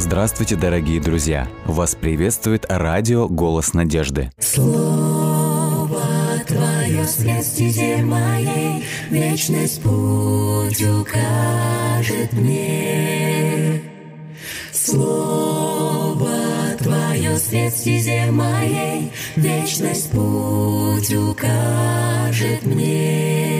Здравствуйте, дорогие друзья! Вас приветствует радио «Голос надежды». Слово Твое свет стезе моей, Вечность путь укажет мне. Слово Твое свет стезе моей, Вечность путь укажет мне.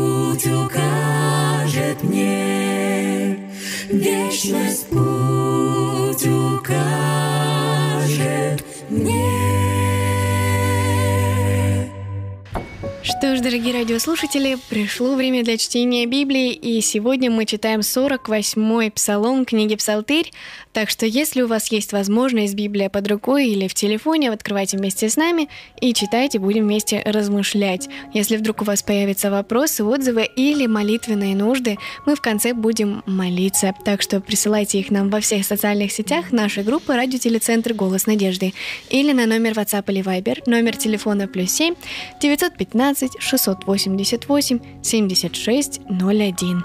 дорогие радиослушатели, пришло время для чтения Библии, и сегодня мы читаем 48-й псалом книги «Псалтырь», так что если у вас есть возможность Библия под рукой или в телефоне, открывайте вместе с нами и читайте, будем вместе размышлять. Если вдруг у вас появятся вопросы, отзывы или молитвенные нужды, мы в конце будем молиться, так что присылайте их нам во всех социальных сетях нашей группы «Радиотелецентр Голос Надежды» или на номер WhatsApp или Viber, номер телефона плюс 7 915 688 76 01.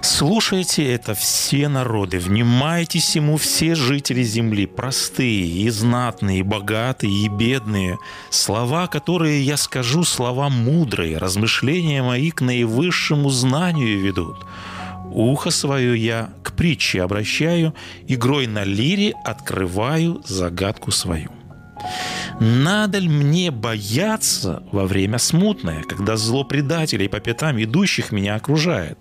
Слушайте это все народы, внимайтесь ему все жители земли, простые и знатные, и богатые, и бедные. Слова, которые я скажу, слова мудрые, размышления мои к наивысшему знанию ведут. Ухо свое я к притче обращаю, игрой на лире открываю загадку свою. Надо ли мне бояться во время смутное, когда зло предателей по пятам идущих меня окружает?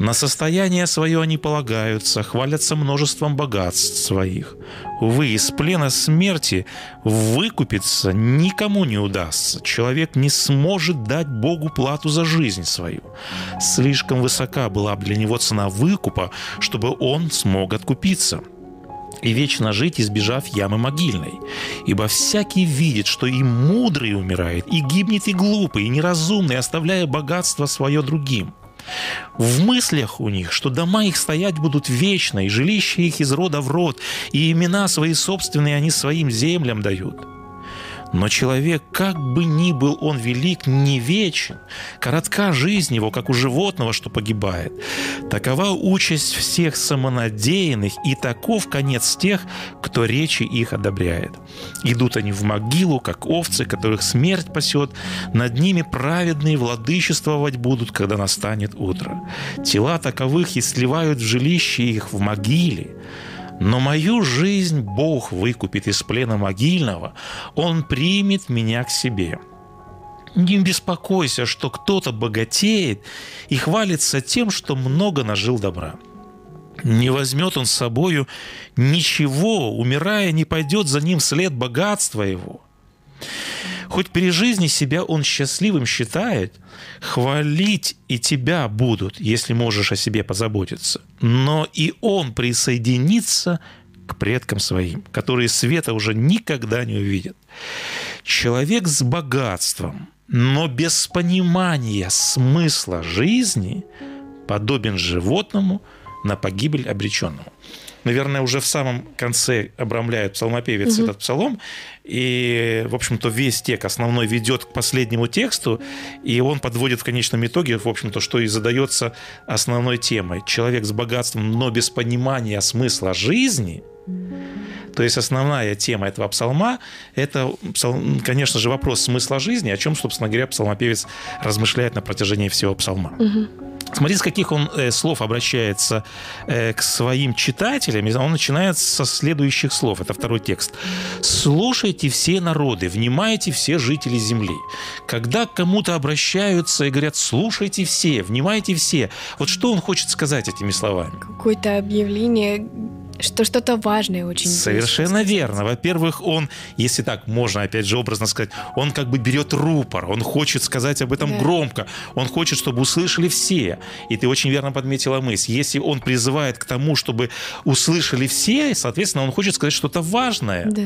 На состояние свое они полагаются, хвалятся множеством богатств своих. Увы, из плена смерти выкупиться никому не удастся. Человек не сможет дать Богу плату за жизнь свою. Слишком высока была бы для него цена выкупа, чтобы он смог откупиться – и вечно жить, избежав ямы могильной. Ибо всякий видит, что и мудрый умирает, и гибнет и глупый, и неразумный, оставляя богатство свое другим. В мыслях у них, что дома их стоять будут вечно, и жилища их из рода в род, и имена свои собственные они своим землям дают – но человек, как бы ни был он велик, не вечен. Коротка жизнь его, как у животного, что погибает. Такова участь всех самонадеянных, и таков конец тех, кто речи их одобряет. Идут они в могилу, как овцы, которых смерть пасет. Над ними праведные владычествовать будут, когда настанет утро. Тела таковых и сливают в жилище их в могиле. Но мою жизнь Бог выкупит из плена могильного, Он примет меня к себе. Не беспокойся, что кто-то богатеет и хвалится тем, что много нажил добра. Не возьмет он с собою ничего, умирая, не пойдет за ним след богатства его. Хоть при жизни себя он счастливым считает, хвалить и тебя будут, если можешь о себе позаботиться. Но и он присоединится к предкам своим, которые света уже никогда не увидят. Человек с богатством, но без понимания смысла жизни подобен животному на погибель обреченному. Наверное, уже в самом конце обрамляет псалмопевец угу. этот псалом, и, в общем-то, весь текст основной ведет к последнему тексту, и он подводит в конечном итоге, в общем-то, что и задается основной темой. Человек с богатством, но без понимания смысла жизни – то есть основная тема этого псалма – это, конечно же, вопрос смысла жизни, о чем, собственно говоря, псалмопевец размышляет на протяжении всего псалма. Угу. Смотрите, с каких он э, слов обращается э, к своим читателям. Он начинает со следующих слов. Это второй текст. «Слушайте все народы, внимайте все жители земли». Когда к кому-то обращаются и говорят «слушайте все, внимайте все», вот что он хочет сказать этими словами? Какое-то объявление что что-то важное очень. Совершенно верно. Во-первых, он, если так можно, опять же, образно сказать, он как бы берет рупор, он хочет сказать об этом да. громко, он хочет, чтобы услышали все. И ты очень верно подметила мысль. Если он призывает к тому, чтобы услышали все, соответственно, он хочет сказать что-то важное. Да.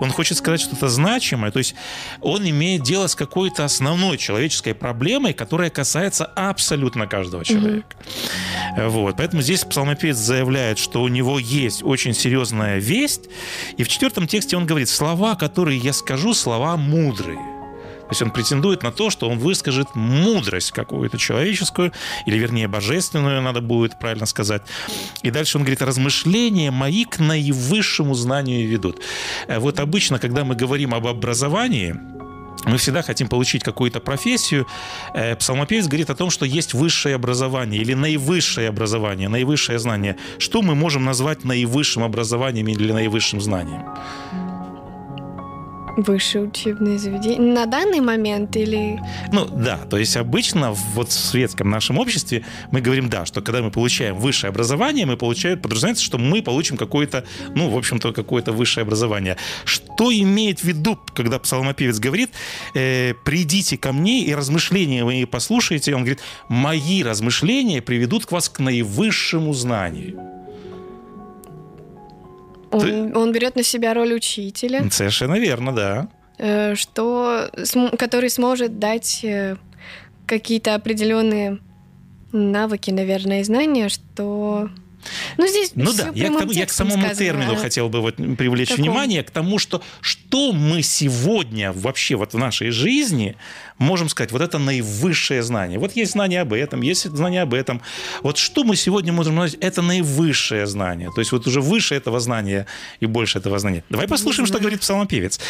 Он хочет сказать что-то значимое. То есть он имеет дело с какой-то основной человеческой проблемой, которая касается абсолютно каждого человека. Угу. Вот. Поэтому здесь псалмопевец заявляет, что у него есть есть очень серьезная весть. И в четвертом тексте он говорит, слова, которые я скажу, слова мудрые. То есть он претендует на то, что он выскажет мудрость какую-то человеческую, или вернее божественную, надо будет правильно сказать. И дальше он говорит, размышления мои к наивысшему знанию ведут. Э, вот обычно, когда мы говорим об образовании, мы всегда хотим получить какую-то профессию. Э, псалмопевец говорит о том, что есть высшее образование или наивысшее образование, наивысшее знание. Что мы можем назвать наивысшим образованием или наивысшим знанием? Высшее учебное заведение. На данный момент или... Ну да, то есть обычно вот в светском нашем обществе мы говорим, да, что когда мы получаем высшее образование, мы получаем, подразумевается, что мы получим какое-то, ну, в общем-то, какое-то высшее образование. Что имеет в виду, когда псалмопевец говорит, э, придите ко мне и размышления мои послушайте, он говорит, мои размышления приведут вас к наивысшему знанию. Он, Ты... он берет на себя роль учителя. Совершенно верно, да. Э, что, который сможет дать э, какие-то определенные навыки, наверное, и знания, что ну, здесь ну да, я к, тому, я к самому сказано. термину хотел бы вот привлечь Каком? внимание, к тому, что что мы сегодня вообще вот в нашей жизни можем сказать, вот это наивысшее знание. Вот есть знание об этом, есть знание об этом. Вот что мы сегодня можем назвать, это наивысшее знание. То есть вот уже выше этого знания и больше этого знания. Давай послушаем, что говорит псалмопевец.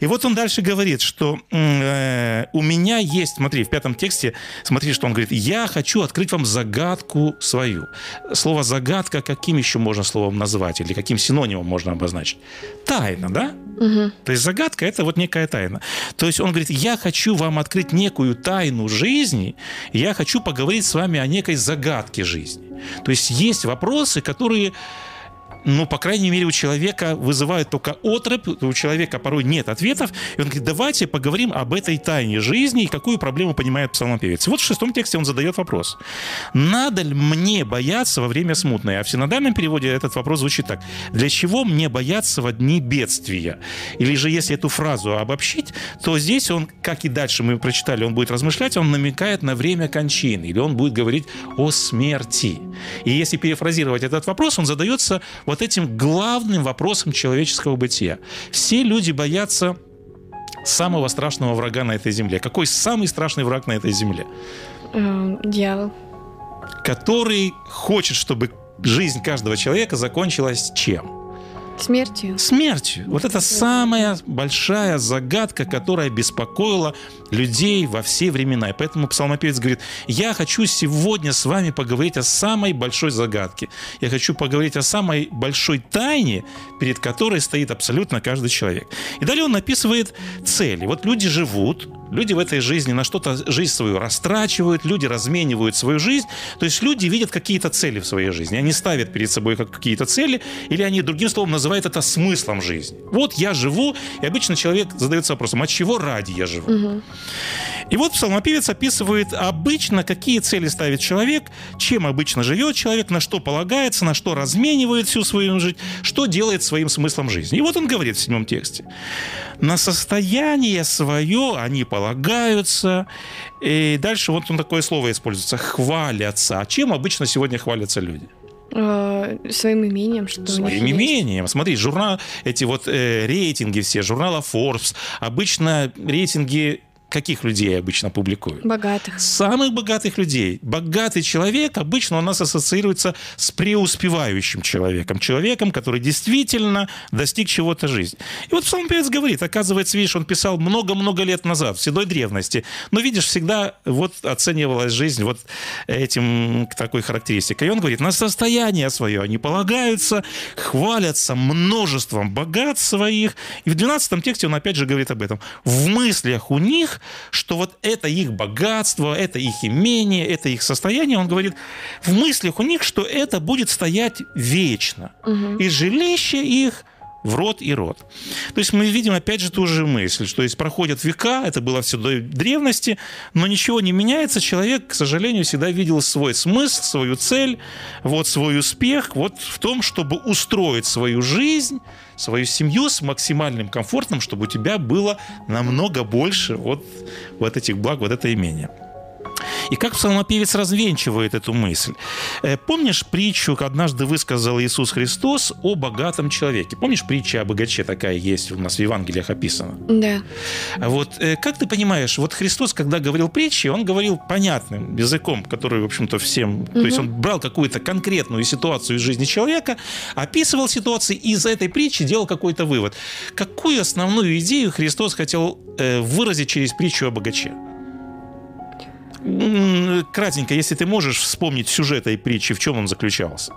И вот он дальше говорит, что э, у меня есть, смотри, в пятом тексте, смотри, что он говорит, я хочу открыть вам загадку свою. Слово загадка каким еще можно словом назвать или каким синонимом можно обозначить? Тайна, да? Угу. То есть загадка это вот некая тайна. То есть он говорит, я хочу вам открыть открыть некую тайну жизни, я хочу поговорить с вами о некой загадке жизни. То есть есть вопросы, которые ну, по крайней мере, у человека вызывают только отрыв, у человека порой нет ответов, и он говорит, давайте поговорим об этой тайне жизни и какую проблему понимает псалмопевец. Вот в шестом тексте он задает вопрос. Надо ли мне бояться во время смутной? А в синодальном переводе этот вопрос звучит так. Для чего мне бояться в дни бедствия? Или же, если эту фразу обобщить, то здесь он, как и дальше мы прочитали, он будет размышлять, он намекает на время кончины, или он будет говорить о смерти. И если перефразировать этот вопрос, он задается вот вот этим главным вопросом человеческого бытия. Все люди боятся самого страшного врага на этой земле. Какой самый страшный враг на этой земле? Эм, дьявол. Который хочет, чтобы жизнь каждого человека закончилась чем? Смертью. Смертью. Вот это самая большая загадка, которая беспокоила людей во все времена. И поэтому псалмопевец говорит, я хочу сегодня с вами поговорить о самой большой загадке. Я хочу поговорить о самой большой тайне, перед которой стоит абсолютно каждый человек. И далее он написывает цели. Вот люди живут, люди в этой жизни на что-то жизнь свою растрачивают, люди разменивают свою жизнь. То есть люди видят какие-то цели в своей жизни. Они ставят перед собой какие-то цели, или они, другим словом, называют это смыслом жизни. Вот я живу, и обычно человек задается вопросом, от чего ради я живу? Угу. И вот псалмопевец описывает обычно, какие цели ставит человек, чем обычно живет человек, на что полагается, на что разменивает всю свою жизнь, что делает своим смыслом жизни. И вот он говорит в седьмом тексте. На состояние свое они полагаются. И дальше вот он такое слово используется. Хвалятся. А чем обычно сегодня хвалятся люди? э, своим имением, что Своим имением. Смотри, журнал, эти вот э, рейтинги все, журнала Forbes, обычно рейтинги каких людей обычно публикуют? Богатых. Самых богатых людей. Богатый человек обычно у нас ассоциируется с преуспевающим человеком. Человеком, который действительно достиг чего-то жизни. И вот Псалом певец говорит, оказывается, видишь, он писал много-много лет назад, в седой древности. Но, видишь, всегда вот оценивалась жизнь вот этим такой характеристикой. И он говорит, на состояние свое они полагаются, хвалятся множеством богат своих. И в 12 тексте он опять же говорит об этом. В мыслях у них, что вот это их богатство, это их имение, это их состояние, он говорит, в мыслях у них, что это будет стоять вечно. И жилище их в род и род. То есть мы видим опять же ту же мысль, что есть проходят века, это было в седой древности, но ничего не меняется, человек, к сожалению, всегда видел свой смысл, свою цель, вот свой успех, вот в том, чтобы устроить свою жизнь, свою семью с максимальным комфортом, чтобы у тебя было намного больше вот, вот этих благ, вот это имение. И как псалмопевец развенчивает эту мысль? Э, Помнишь притчу, однажды высказал Иисус Христос о богатом человеке? Помнишь притча о богаче такая есть у нас в Евангелиях описана? Да. А Вот э, как ты понимаешь, вот Христос, когда говорил притчи, он говорил понятным языком, который, в общем-то, всем... То есть он брал какую-то конкретную ситуацию из жизни человека, описывал ситуации, и из этой притчи делал какой-то вывод. Какую основную идею Христос хотел э, выразить через притчу о богаче? Кратенько, если ты можешь вспомнить сюжет этой притчи, в чем он заключался?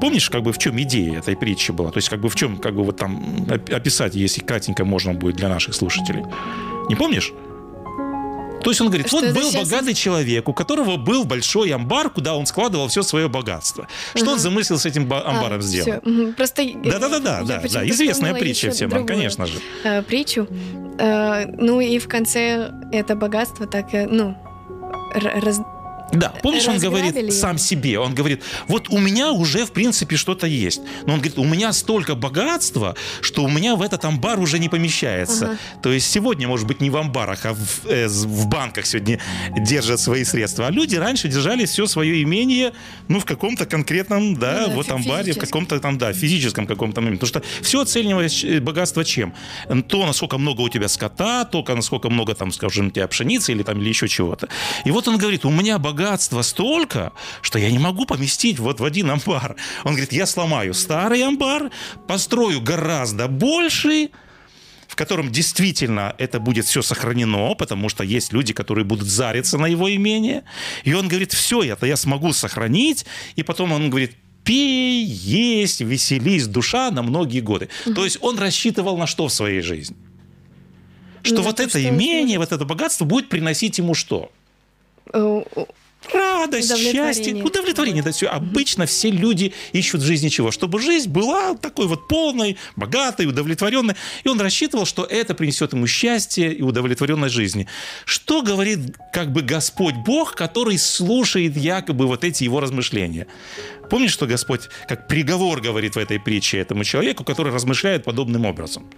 Помнишь, как бы в чем идея этой притчи была? То есть, как бы в чем, как бы вот там оп- описать, если кратенько можно будет для наших слушателей? Не помнишь? То есть он говорит, Что вот был сейчас- богатый человек, у которого был большой амбар, куда он складывал все свое богатство. Что он замыслил с этим ба- амбаром А, сделать? Мгм. Просто э, Да-да-да, да, да, известная притча всем, вам, конечно же. э, притчу. Э, ну и в конце это богатство так, э, ну, раз- Да, помнишь, он говорит его? сам себе, он говорит, вот у меня уже, в принципе, что-то есть. Но он говорит, у меня столько богатства, что у меня в этот амбар уже не помещается. Ага. То есть сегодня, может быть, не в амбарах, а в, э, в банках сегодня держат свои средства. А люди раньше держали все свое имение, ну, в каком-то конкретном, да, Ну да, вот амбаре, в каком-то там, да, физическом каком-то моменте. Потому что все оценивалось э, богатство чем? То, насколько много у тебя скота, то, насколько много там, скажем, у тебя пшеницы или там или еще чего-то. И вот он говорит, у меня богатство столько, что я не могу поместить вот в один амбар. Он говорит, я сломаю старый амбар, построю гораздо больший, в котором действительно это будет все сохранено, потому что есть люди, которые будут зариться на его имение. И он говорит, все это я смогу сохранить. И потом он говорит, пей, есть, веселись, душа на многие годы. То есть он рассчитывал на что в своей жизни? Что На вот то, это что имение, вот это богатство будет приносить ему что? Радость, счастье, удовлетворение. Это все. Обычно все люди ищут в жизни чего? Чтобы жизнь была такой вот полной, богатой, удовлетворенной. И он рассчитывал, что это принесет ему счастье и удовлетворенность жизни. Что говорит как бы Господь Бог, который слушает якобы вот эти его размышления? Помнишь, что Господь как приговор говорит в этой притче этому человеку, который размышляет подобным образом?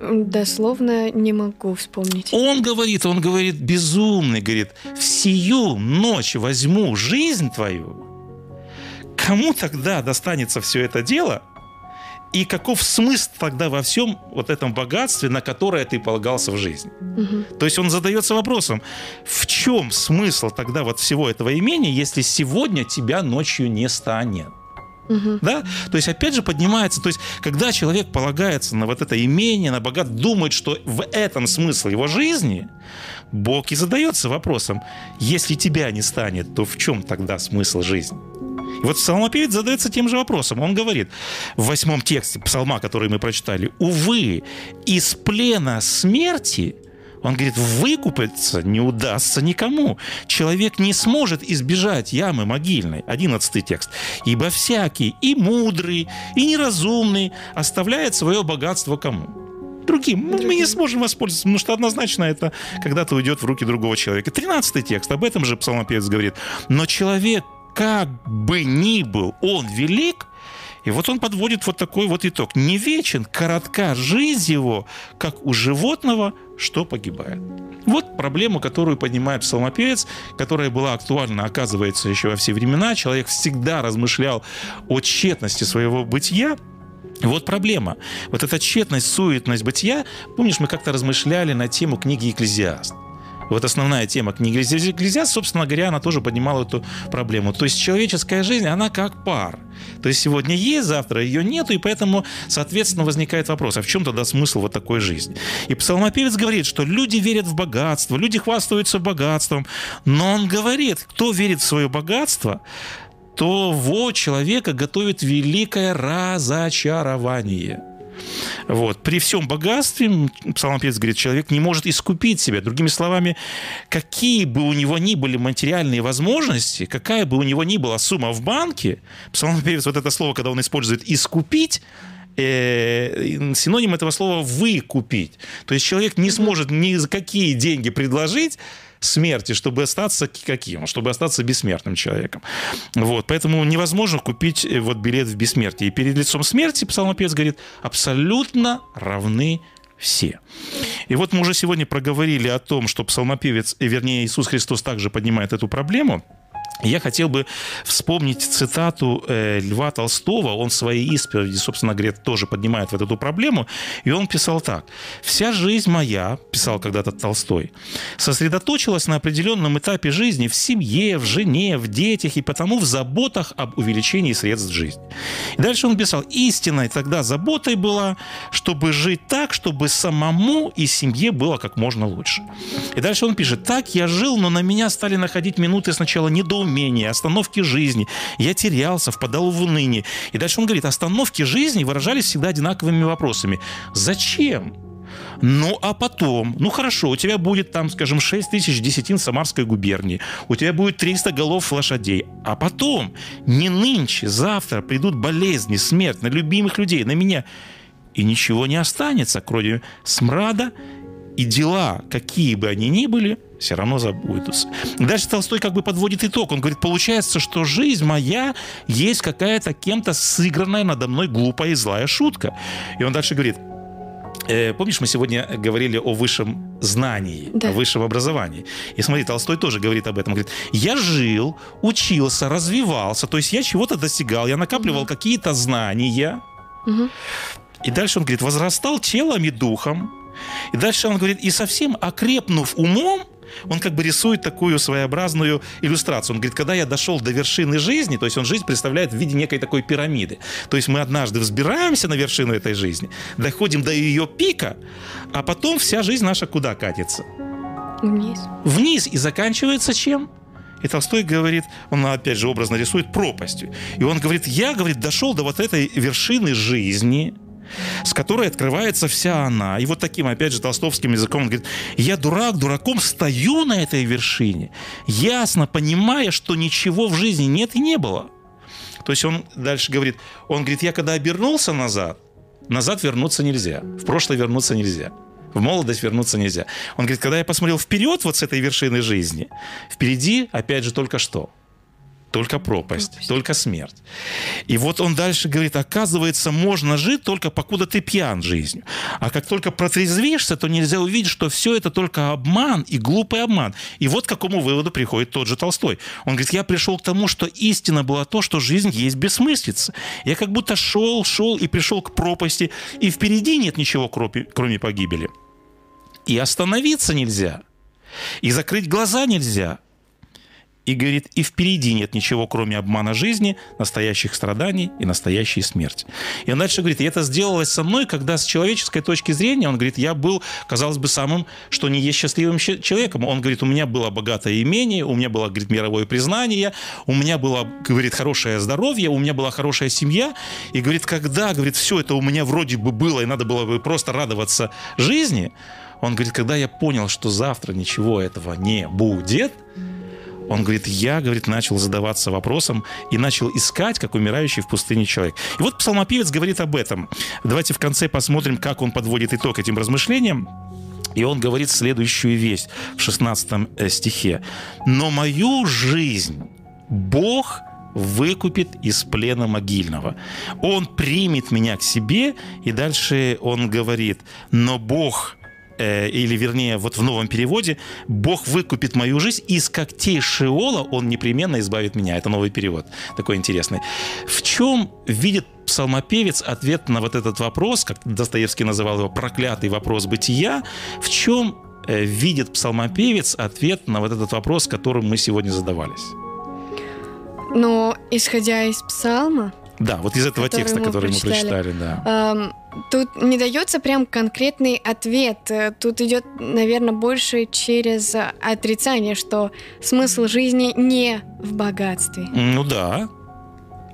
Дословно не могу вспомнить. Он говорит, он говорит, безумный, говорит, в сию ночь возьму жизнь твою. Кому тогда достанется все это дело? И каков смысл тогда во всем вот этом богатстве, на которое ты полагался в жизни? Мгм. То есть он задается вопросом, в чем смысл тогда вот всего этого имения, если сегодня тебя ночью не станет? Мгм. Да? То есть, опять же, поднимается, то есть, когда человек полагается на вот это имение, на богат, думает, что в этом смысл его жизни, Бог и задается вопросом, если тебя не станет, то в чем тогда смысл жизни? И вот псалмопевец задается тем же вопросом. Он говорит в восьмом тексте псалма, который мы прочитали, «Увы, из плена смерти он говорит, выкупиться не удастся никому. Человек не сможет избежать ямы могильной. Одиннадцатый текст. Ибо всякий, и мудрый, и неразумный, оставляет свое богатство кому? Другим. Ну, Мы не сможем воспользоваться, потому что однозначно это когда-то уйдет в руки другого человека. Тринадцатый текст. Об этом же псалмопевец говорит. Но человек, как бы ни был он велик, И вот он подводит вот такой вот итог. Не вечен, коротка жизнь его, как у животного, что погибает. Вот проблему, которую поднимает псалмопевец, которая была актуальна, оказывается, еще во все времена. Человек всегда размышлял о тщетности своего бытия, вот проблема. Вот эта тщетность, суетность бытия. Помнишь, мы как-то размышляли на тему книги «Экклезиаст». Вот основная тема книги «Экклезиаст», собственно говоря, она тоже поднимала эту проблему. То есть человеческая жизнь, она как пар. То есть сегодня есть, завтра ее нету, и поэтому, соответственно, возникает вопрос, а в чем тогда смысл вот такой жизни? И псалмопевец говорит, что люди верят в богатство, люди хвастаются богатством, но он говорит, кто верит в свое богатство, то во человека готовит великое разочарование. Вот. При всем богатстве, псалмопевец говорит, человек не может искупить себя. Другими словами, какие бы у него ни были материальные возможности, какая бы у него ни была сумма в банке, псалмопевец, вот это слово, когда он использует «искупить», э, синоним этого слова «выкупить». То есть человек не сможет ни за какие деньги предложить, смерти, чтобы остаться каким? Чтобы остаться бессмертным человеком. Вот. Поэтому невозможно купить э, вот билет в бессмертие. И перед лицом смерти, псалмопевец говорит, абсолютно равны все. И вот мы уже сегодня проговорили о том, что псалмопевец, э, вернее Иисус Христос также поднимает эту проблему – я хотел бы вспомнить цитату э, Льва Толстого. Он в своей исповеди, собственно говоря, тоже поднимает вот эту проблему. И он писал так. «Вся жизнь моя, — писал когда-то Толстой, — сосредоточилась на определенном этапе жизни в семье, в жене, в детях и потому в заботах об увеличении средств жизни». И дальше он писал. «Истинной тогда заботой была, чтобы жить так, чтобы самому и семье было как можно лучше». И дальше он пишет. «Так я жил, но на меня стали находить минуты сначала недоумения, недоумения, остановки жизни. Я терялся, впадал в уныние. И дальше он говорит, остановки жизни выражались всегда одинаковыми вопросами. Зачем? Ну, а потом, ну хорошо, у тебя будет там, скажем, 6 тысяч десятин Самарской губернии, у тебя будет 300 голов лошадей, а потом, не нынче, завтра придут болезни, смерть на любимых людей, на меня, и ничего не останется, кроме смрада и дела, какие бы они ни были, все равно забудутся. Дальше Толстой как бы подводит итог. Он говорит, получается, что жизнь моя есть какая-то кем-то сыгранная надо мной глупая и злая шутка. И он дальше говорит, э, помнишь, мы сегодня говорили о высшем знании, да. о высшем образовании. И смотри, Толстой тоже говорит об этом. Говорит, я жил, учился, развивался, то есть я чего-то достигал, я накапливал угу. какие-то знания. Угу. И дальше он говорит, возрастал телом и духом, и дальше он говорит, и совсем окрепнув умом, он как бы рисует такую своеобразную иллюстрацию. Он говорит, когда я дошел до вершины жизни, то есть он жизнь представляет в виде некой такой пирамиды. То есть мы однажды взбираемся на вершину этой жизни, доходим до ее пика, а потом вся жизнь наша куда катится? Вниз. Вниз. И заканчивается чем? И Толстой говорит, он опять же образно рисует пропастью. И он говорит, я, говорит, дошел до вот этой вершины жизни, с которой открывается вся она. И вот таким, опять же, толстовским языком он говорит, я дурак, дураком стою на этой вершине, ясно понимая, что ничего в жизни нет и не было. То есть он дальше говорит, он говорит, я когда обернулся назад, назад вернуться нельзя, в прошлое вернуться нельзя. В молодость вернуться нельзя. Он говорит, когда я посмотрел вперед вот с этой вершины жизни, впереди, опять же, только что – только пропасть, пропасть, только смерть. И вот он дальше говорит, оказывается, можно жить только покуда ты пьян жизнью. А как только протрезвишься, то нельзя увидеть, что все это только обман и глупый обман. И вот к какому выводу приходит тот же Толстой. Он говорит, я пришел к тому, что истина была то, что жизнь есть бессмыслица. Я как будто шел, шел и пришел к пропасти, и впереди нет ничего, кроме погибели. И остановиться нельзя. И закрыть глаза нельзя – и говорит, и впереди нет ничего, кроме обмана жизни, настоящих страданий и настоящей смерти. И он дальше говорит, и это сделалось со мной, когда с человеческой точки зрения, он говорит, я был, казалось бы, самым, что не есть счастливым человеком. Он говорит, у меня было богатое имение, у меня было, говорит, мировое признание, у меня было, говорит, хорошее здоровье, у меня была хорошая семья. И говорит, когда, говорит, все это у меня вроде бы было, и надо было бы просто радоваться жизни, он говорит, когда я понял, что завтра ничего этого не будет, он говорит, я, говорит, начал задаваться вопросом и начал искать, как умирающий в пустыне человек. И вот псалмопевец говорит об этом. Давайте в конце посмотрим, как он подводит итог этим размышлениям. И он говорит следующую вещь в 16 э, стихе. «Но мою жизнь Бог выкупит из плена могильного. Он примет меня к себе, и дальше он говорит, но Бог э, или вернее, вот в новом переводе, Бог выкупит мою жизнь, из когтей Шиола Он непременно избавит меня. Это новый перевод, такой интересный. В чем видит псалмопевец ответ на вот этот вопрос, как Достоевский называл его проклятый вопрос бытия, в чем э, видит псалмопевец ответ на вот этот вопрос, которым мы сегодня задавались? Но исходя из псалма, да, вот из этого который текста, мы который прочитали. мы прочитали, да. тут не дается прям конкретный ответ. Э, Тут идет, наверное, больше через отрицание, что смысл жизни не в богатстве. Ну да.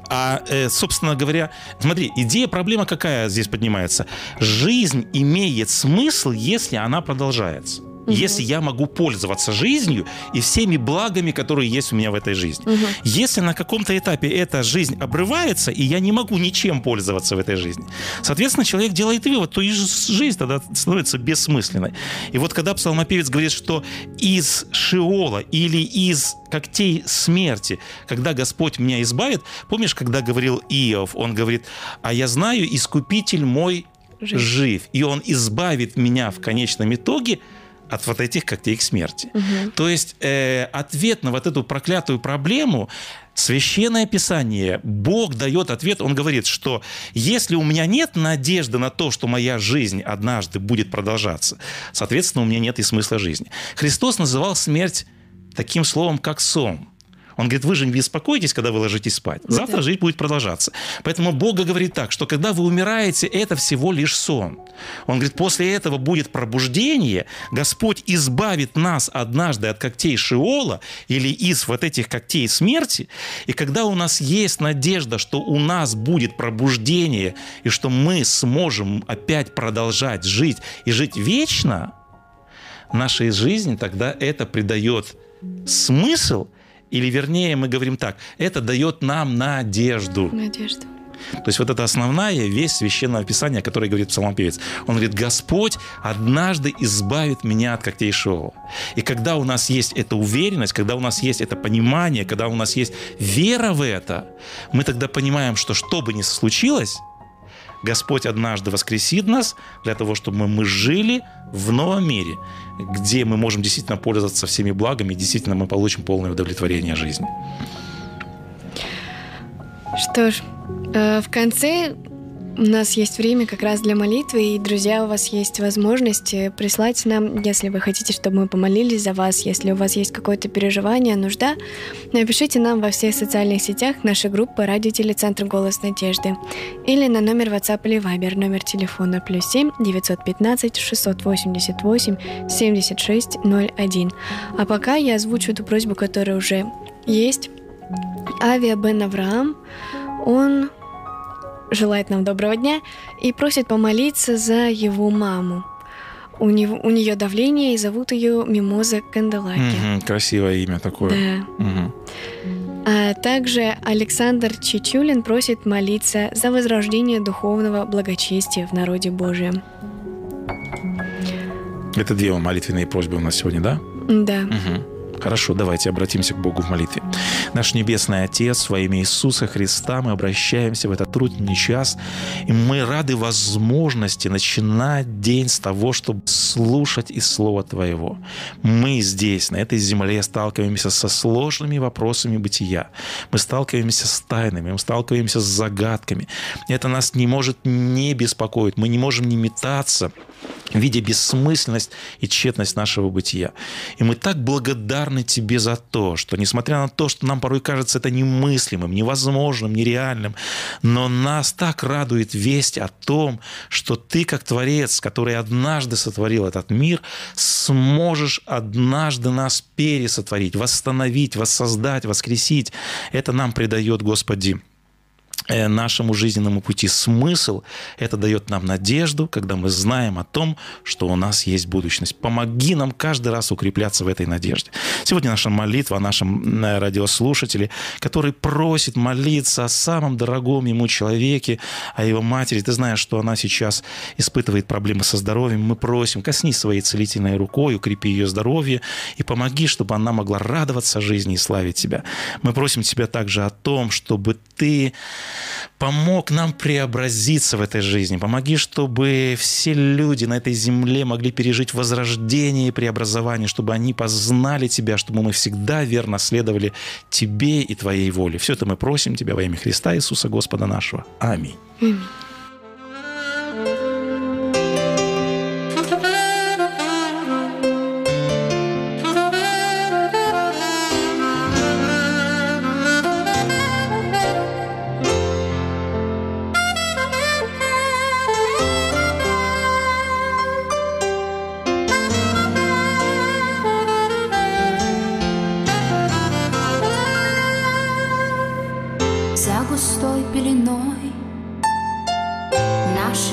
А, э, собственно говоря, смотри, идея, проблема какая здесь поднимается? Жизнь имеет смысл, если она продолжается. Если я могу пользоваться жизнью и всеми благами, которые есть у меня в этой жизни. Если на каком-то этапе эта жизнь обрывается, и я не могу ничем пользоваться в этой жизни, соответственно, человек делает вывод, то и жизнь тогда становится бессмысленной. И вот когда псалмопевец говорит, что из Шиола или из когтей смерти, когда Господь меня избавит, помнишь, когда говорил Иов, он говорит, а я знаю, искупитель мой Жив. жив, и он избавит меня в конечном итоге от вот этих когтей к смерти. То есть э, ответ на вот эту проклятую проблему Священное Писание, Бог дает ответ, Он говорит, что если у меня нет надежды на то, что моя жизнь однажды будет продолжаться, соответственно, у меня нет и смысла жизни. Христос называл смерть таким словом, как сон. Он говорит, вы же не беспокойтесь, когда вы ложитесь спать. Завтра да. жизнь будет продолжаться. Поэтому Бог говорит так, что когда вы умираете, это всего лишь сон. Он говорит, после этого будет пробуждение, Господь избавит нас однажды от когтей Шиола или из вот этих когтей смерти, и когда у нас есть надежда, что у нас будет пробуждение, и что мы сможем опять продолжать жить и жить вечно, нашей жизни тогда это придает смысл, или вернее мы говорим так, это дает нам надежду. Надежда. То есть вот это основная вещь священного писания, о которой говорит псалмопевец. Он говорит, Господь однажды избавит меня от когтей Шиола. И когда у нас есть эта уверенность, когда у нас есть это понимание, когда у нас есть вера в это, мы тогда понимаем, что что бы ни случилось, Господь однажды воскресит нас для того, чтобы мы жили в новом мире, где мы можем действительно пользоваться всеми благами, и действительно мы получим полное удовлетворение жизни. Что ж, э, в конце у нас есть время как раз для молитвы, и, друзья, у вас есть возможность э, прислать нам, если вы хотите, чтобы мы помолились за вас, если у вас есть какое-то переживание, нужда, напишите нам во всех социальных сетях нашей группы «Радио Телецентр Голос Надежды» или на номер WhatsApp или Viber, номер телефона плюс 7 915 688 76 01. А пока я озвучу эту просьбу, которая уже есть. Авиа Бен Авраам, он желает нам доброго дня и просит помолиться за его маму. У, него, у нее давление, и зовут ее Мимоза Канделаки. Мгм, красивое имя такое. Да. Мгм. А также Александр Чичулин просит молиться за возрождение духовного благочестия в народе Божьем. Это две молитвенные просьбы у нас сегодня, да? Да. Мгм. Хорошо, давайте обратимся к Богу в молитве. Наш Небесный Отец, во имя Иисуса Христа мы обращаемся в этот трудный час, и мы рады возможности начинать день с того, чтобы слушать из Слова Твоего. Мы здесь, на этой земле, сталкиваемся со сложными вопросами бытия. Мы сталкиваемся с тайнами, мы сталкиваемся с загадками. Это нас не может не беспокоить. Мы не можем не метаться, видя бессмысленность и тщетность нашего бытия. И мы так благодарны Тебе за то, что, несмотря на то, что нам порой кажется это немыслимым, невозможным, нереальным, но нас так радует весть о том, что Ты, как Творец, который однажды сотворил этот мир, сможешь однажды нас пересотворить, восстановить, воссоздать, воскресить. Это нам придает, Господи, нашему жизненному пути смысл, это дает нам надежду, когда мы знаем о том, что у нас есть будущность. Помоги нам каждый раз укрепляться в этой надежде. Сегодня наша молитва о нашем э, радиослушателе, который просит молиться о самом дорогом ему человеке, о его матери. Ты знаешь, что она сейчас испытывает проблемы со здоровьем. Мы просим, коснись своей целительной рукой, укрепи ее здоровье и помоги, чтобы она могла радоваться жизни и славить тебя. Мы просим тебя также о том, чтобы ты помог нам преобразиться в этой жизни. Помоги, чтобы все люди на этой земле могли пережить возрождение и преобразование, чтобы они познали Тебя, чтобы мы всегда верно следовали Тебе и Твоей воле. Все это мы просим Тебя во имя Христа Иисуса Господа нашего. Аминь. Аминь.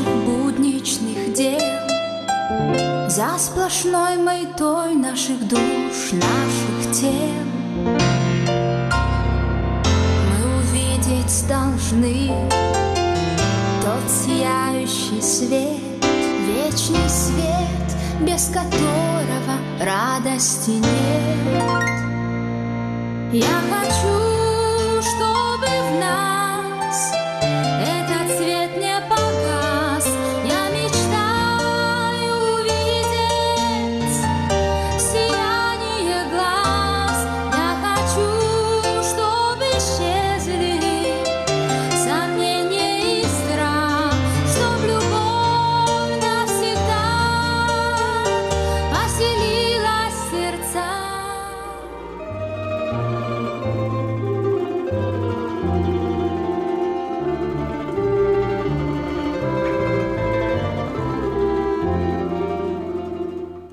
будничных дел, За сплошной маятой наших душ, наших тел. Мы увидеть должны тот сияющий свет, Вечный свет, без которого радости нет. Я хочу